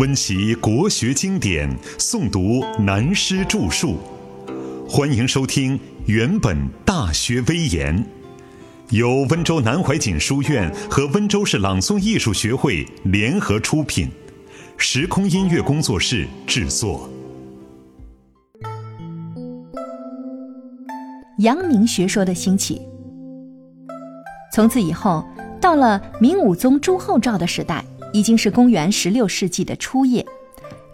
温习国学经典，诵读南师著述。欢迎收听《原本大学威严》，由温州南怀瑾书院和温州市朗诵艺术学会联合出品，时空音乐工作室制作。阳明学说的兴起，从此以后，到了明武宗朱厚照的时代。已经是公元十六世纪的初叶，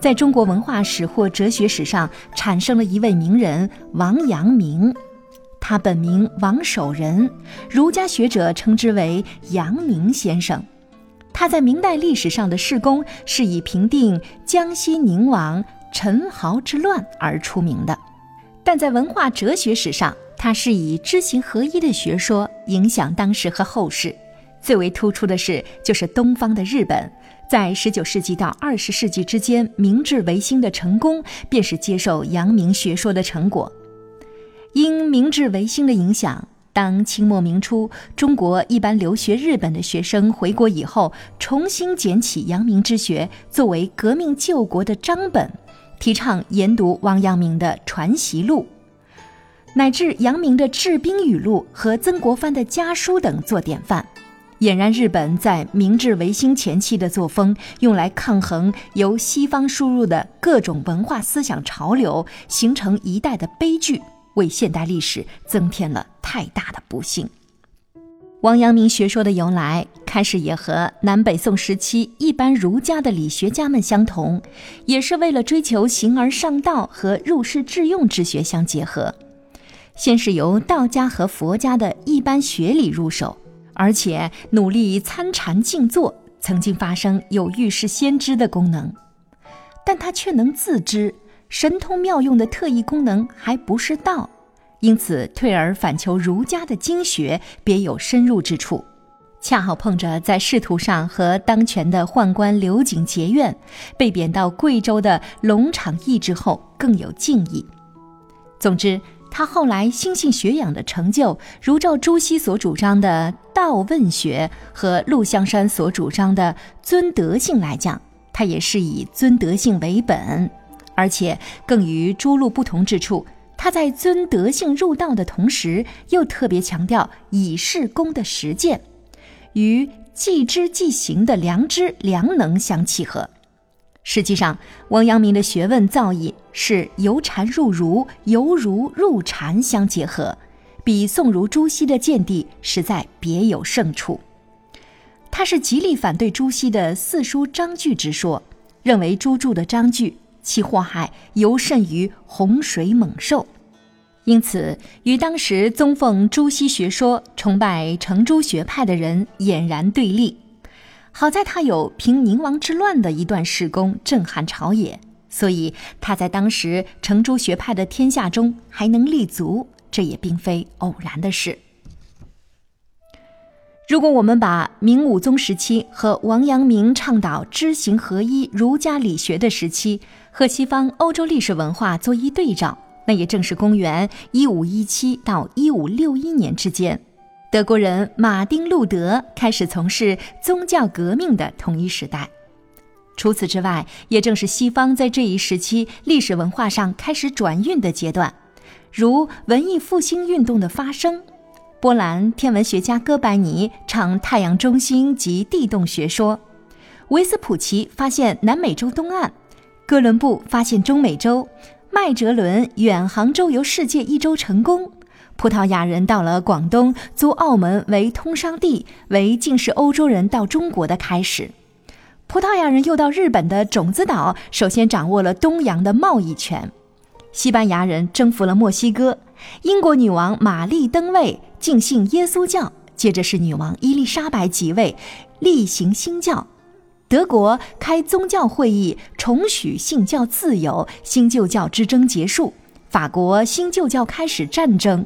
在中国文化史或哲学史上产生了一位名人王阳明，他本名王守仁，儒家学者称之为阳明先生。他在明代历史上的事功是以平定江西宁王陈豪之乱而出名的，但在文化哲学史上，他是以知行合一的学说影响当时和后世。最为突出的是，就是东方的日本，在十九世纪到二十世纪之间，明治维新的成功，便是接受阳明学说的成果。因明治维新的影响，当清末明初中国一般留学日本的学生回国以后，重新捡起阳明之学，作为革命救国的章本，提倡研读王阳明的《传习录》，乃至阳明的《治兵语录》和曾国藩的家书等做典范。俨然日本在明治维新前期的作风，用来抗衡由西方输入的各种文化思想潮流，形成一代的悲剧，为现代历史增添了太大的不幸。王阳明学说的由来，开始也和南北宋时期一般儒家的理学家们相同，也是为了追求形而上道和入世致用之学相结合。先是由道家和佛家的一般学理入手。而且努力参禅静坐，曾经发生有预示先知的功能，但他却能自知神通妙用的特异功能还不是道，因此退而反求儒家的经学，别有深入之处。恰好碰着在仕途上和当权的宦官刘瑾结怨，被贬到贵州的龙场驿之后，更有敬意。总之。他后来心性学养的成就，如照朱熹所主张的道问学和陆象山所主张的尊德性来讲，他也是以尊德性为本，而且更与诸陆不同之处，他在尊德性入道的同时，又特别强调以事功的实践，与即知即行的良知良能相契合。实际上，王阳明的学问造诣是由禅入儒、由儒入禅相结合，比宋儒朱熹的见地实在别有胜处。他是极力反对朱熹的四书章句之说，认为朱注的章句其祸害尤甚于洪水猛兽，因此与当时宗奉朱熹学说、崇拜程朱学派的人俨然对立。好在他有平宁王之乱的一段事功，震撼朝野，所以他在当时程朱学派的天下中还能立足，这也并非偶然的事。如果我们把明武宗时期和王阳明倡导知行合一儒家理学的时期和西方欧洲历史文化做一对照，那也正是公元一五一七到一五六一年之间。德国人马丁·路德开始从事宗教革命的同一时代。除此之外，也正是西方在这一时期历史文化上开始转运的阶段，如文艺复兴运动的发生。波兰天文学家哥白尼倡太阳中心及地动学说，维斯普奇发现南美洲东岸，哥伦布发现中美洲，麦哲伦远航周游世界一周成功。葡萄牙人到了广东，租澳门为通商地，为近世欧洲人到中国的开始。葡萄牙人又到日本的种子岛，首先掌握了东洋的贸易权。西班牙人征服了墨西哥，英国女王玛丽登位，敬信耶稣教，接着是女王伊丽莎白即位，例行新教。德国开宗教会议，重许信教自由，新旧教之争结束。法国新旧教开始战争。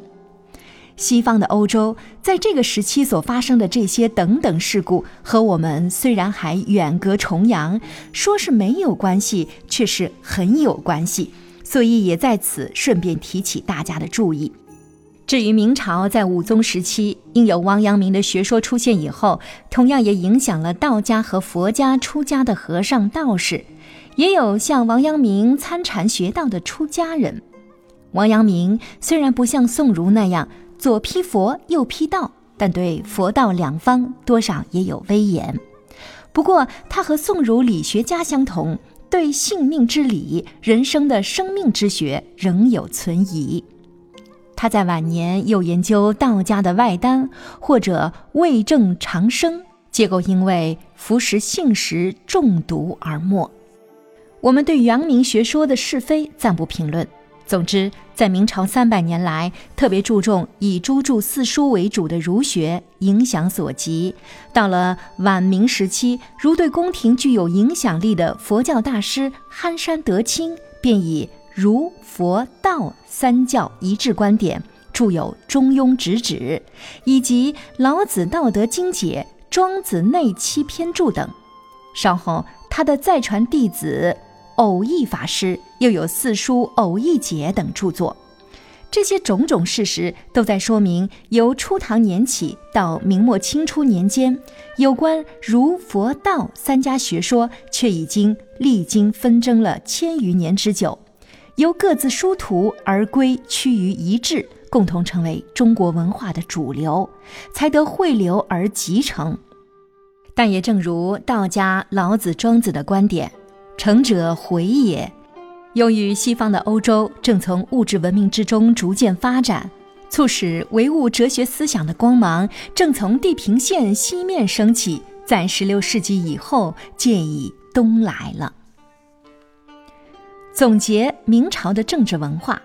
西方的欧洲在这个时期所发生的这些等等事故，和我们虽然还远隔重洋，说是没有关系，却是很有关系，所以也在此顺便提起大家的注意。至于明朝在武宗时期，因有王阳明的学说出现以后，同样也影响了道家和佛家出家的和尚道士，也有像王阳明参禅学道的出家人。王阳明虽然不像宋儒那样左批佛右批道，但对佛道两方多少也有威严。不过，他和宋儒理学家相同，对性命之理、人生的生命之学仍有存疑。他在晚年又研究道家的外丹或者为证长生，结果因为服食性食中毒而没。我们对阳明学说的是非暂不评论。总之，在明朝三百年来，特别注重以诸著四书为主的儒学影响所及。到了晚明时期，如对宫廷具有影响力的佛教大师憨山德清，便以。儒、佛、道三教一致观点，著有《中庸直指》，以及《老子道德经解》《庄子内七篇注》等。稍后，他的再传弟子偶益法师又有《四书偶益解》等著作。这些种种事实都在说明，由初唐年起到明末清初年间，有关儒、佛、道三家学说却已经历经纷争了千余年之久。由各自殊途而归，趋于一致，共同成为中国文化的主流，才得汇流而集成。但也正如道家老子、庄子的观点：“成者回也。”由于西方的欧洲正从物质文明之中逐渐发展，促使唯物哲学思想的光芒正从地平线西面升起，在16世纪以后渐已东来了。总结明朝的政治文化。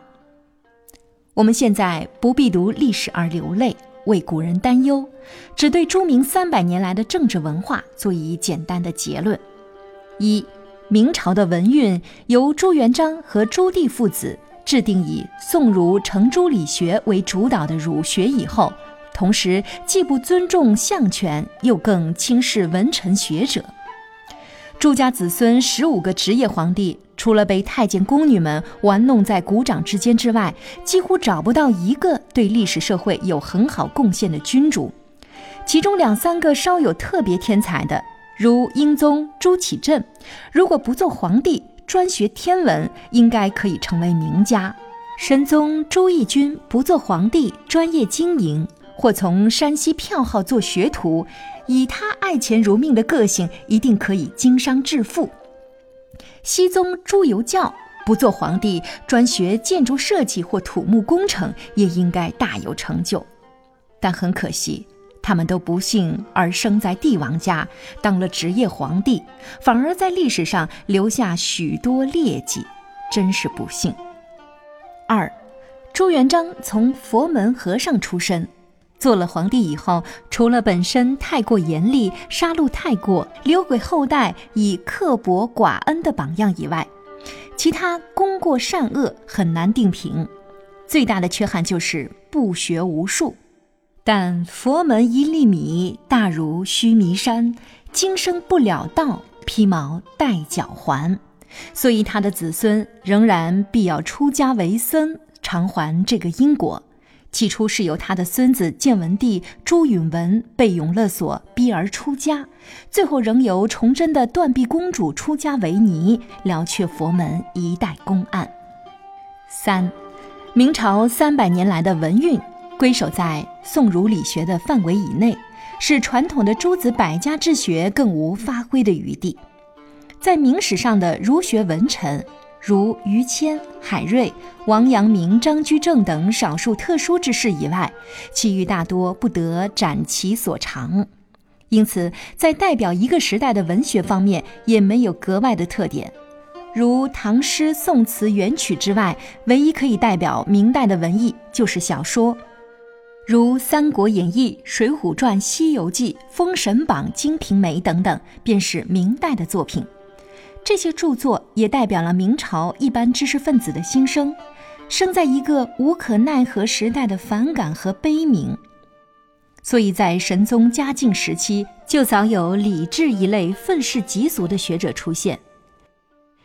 我们现在不必读历史而流泪，为古人担忧，只对朱明三百年来的政治文化做以简单的结论：一、明朝的文运由朱元璋和朱棣父子制定以宋儒程朱理学为主导的儒学以后，同时既不尊重相权，又更轻视文臣学者。朱家子孙十五个职业皇帝，除了被太监宫女们玩弄在股掌之间之外，几乎找不到一个对历史社会有很好贡献的君主。其中两三个稍有特别天才的，如英宗朱祁镇，如果不做皇帝，专学天文，应该可以成为名家；神宗朱翊钧不做皇帝，专业经营，或从山西票号做学徒。以他爱钱如命的个性，一定可以经商致富。熹宗朱由校不做皇帝，专学建筑设计或土木工程，也应该大有成就。但很可惜，他们都不幸而生在帝王家，当了职业皇帝，反而在历史上留下许多劣迹，真是不幸。二，朱元璋从佛门和尚出身。做了皇帝以后，除了本身太过严厉、杀戮太过、留给后代以刻薄寡恩的榜样以外，其他功过善恶很难定评。最大的缺憾就是不学无术。但佛门一粒米，大如须弥山；今生不了道，披毛戴脚环。所以他的子孙仍然必要出家为僧，偿还这个因果。起初是由他的孙子建文帝朱允文被永乐所逼而出家，最后仍由崇祯的断臂公主出家为尼，了却佛门一代公案。三，明朝三百年来的文运归守在宋儒理学的范围以内，使传统的诸子百家之学更无发挥的余地。在明史上的儒学文臣。如于谦、海瑞、王阳明、张居正等少数特殊之士以外，其余大多不得展其所长，因此在代表一个时代的文学方面也没有格外的特点。如唐诗、宋词、元曲之外，唯一可以代表明代的文艺就是小说，如《三国演义》《水浒传》《西游记》《封神榜》《金瓶梅》等等，便是明代的作品。这些著作也代表了明朝一般知识分子的心声，生在一个无可奈何时代的反感和悲悯。所以在神宗嘉靖时期，就早有李治一类愤世嫉俗的学者出现。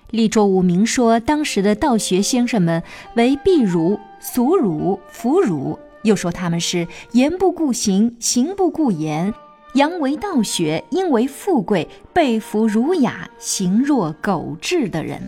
李卓吾明说，当时的道学先生们为避儒、俗儒、腐儒，又说他们是言不顾行，行不顾言，阳为道学，阴为富贵，背服儒雅，行若狗彘的人。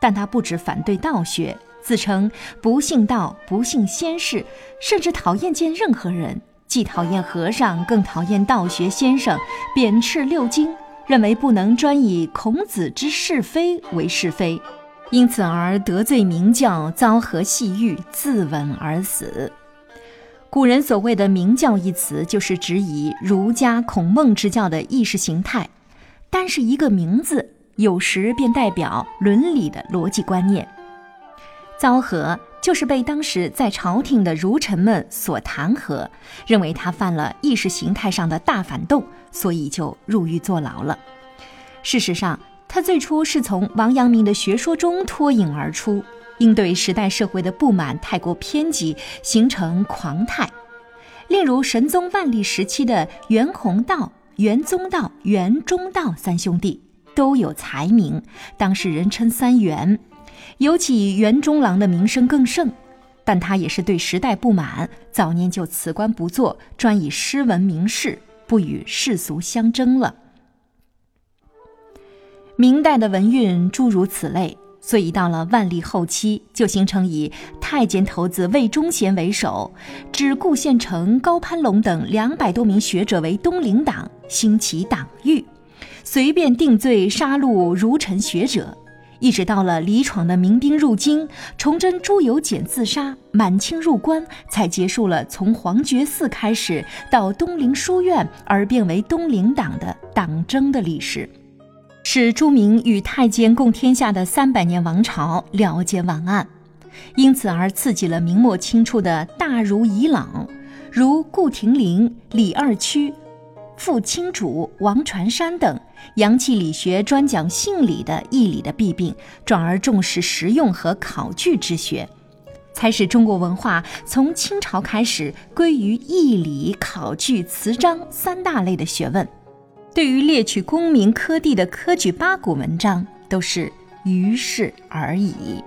但他不止反对道学，自称不信道，不信先士，甚至讨厌见任何人，既讨厌和尚，更讨厌道学先生，贬斥六经，认为不能专以孔子之是非为是非，因此而得罪明教，遭河戏狱，自刎而死。古人所谓的“明教”一词，就是指以儒家孔孟之教的意识形态，单是一个名字。有时便代表伦理的逻辑观念。糟和就是被当时在朝廷的儒臣们所弹劾，认为他犯了意识形态上的大反动，所以就入狱坐牢了。事实上，他最初是从王阳明的学说中脱颖而出，应对时代社会的不满太过偏激，形成狂态。例如神宗万历时期的袁宏道、袁宗道、袁中道三兄弟。都有才名，当时人称三元，尤其袁中郎的名声更盛。但他也是对时代不满，早年就辞官不做，专以诗文名士，不与世俗相争了。明代的文运诸如此类，所以到了万历后期，就形成以太监头子魏忠贤为首，指顾宪成、高攀龙等两百多名学者为东林党，兴起党狱。随便定罪杀戮儒臣学者，一直到了李闯的民兵入京，崇祯朱由检自杀，满清入关，才结束了从皇觉寺开始到东陵书院而变为东陵党的党争的历史，使朱明与太监共天下的三百年王朝了结完案，因此而刺激了明末清初的大儒遗朗，如顾亭林、李二曲。傅清主、王传山等扬弃理学，专讲性理的义理的弊病，转而重视实用和考据之学，才使中国文化从清朝开始归于义理、考据、词章三大类的学问。对于猎取功名科第的科举八股文章，都是于事而已。